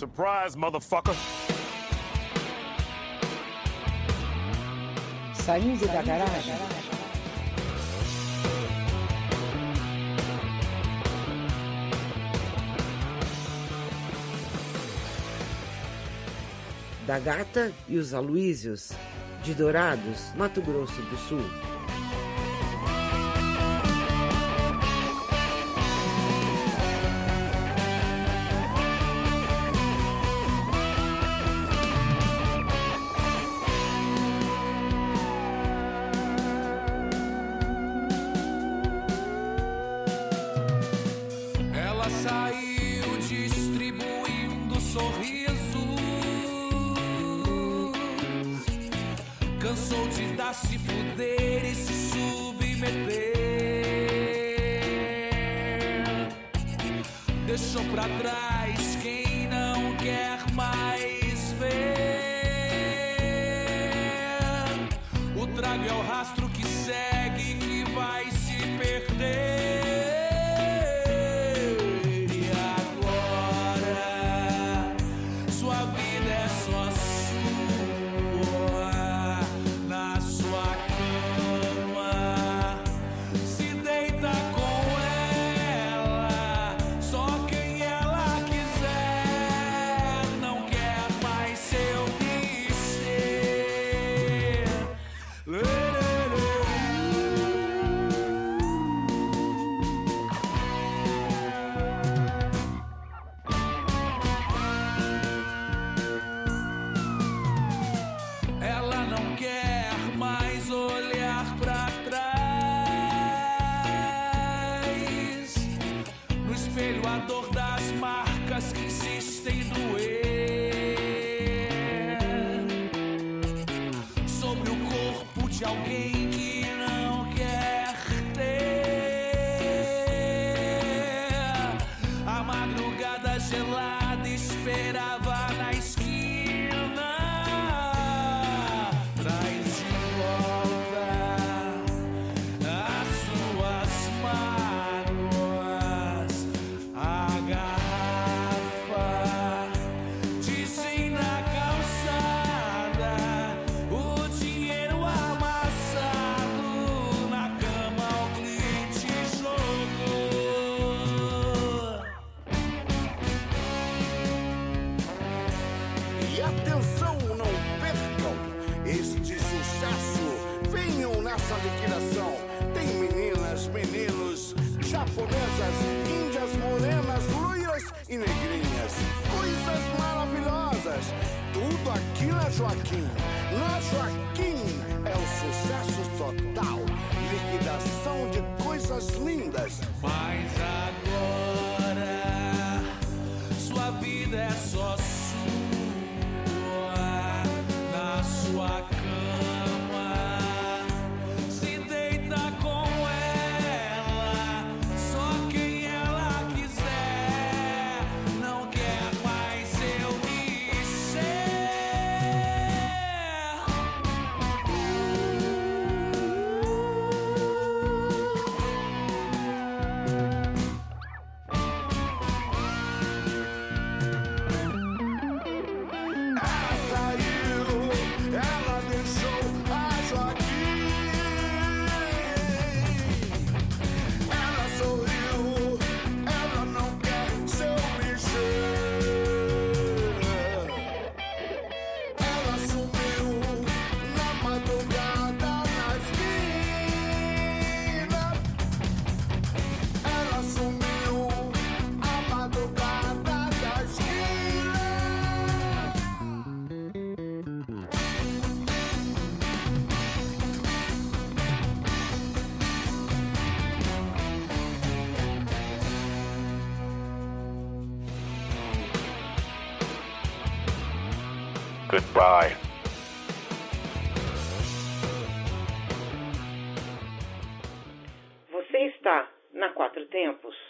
Surprise, motherfucker! Saindo da garagem. Da Gata e os Aloísios, de Dourados, Mato Grosso do Sul. Cansou de dar se fuder e se submeter. Deixou pra trás quem não quer mais atenção, não percam este sucesso. Venham nessa liquidação. Tem meninas, meninos, japonesas, índias, morenas, loiras e negrinhas. Coisas maravilhosas. Tudo aqui na Joaquim. Na Joaquim é o sucesso total. Liquidação de coisas lindas. Mas agora sua vida é só Goodbye. Você está na Quatro Tempos.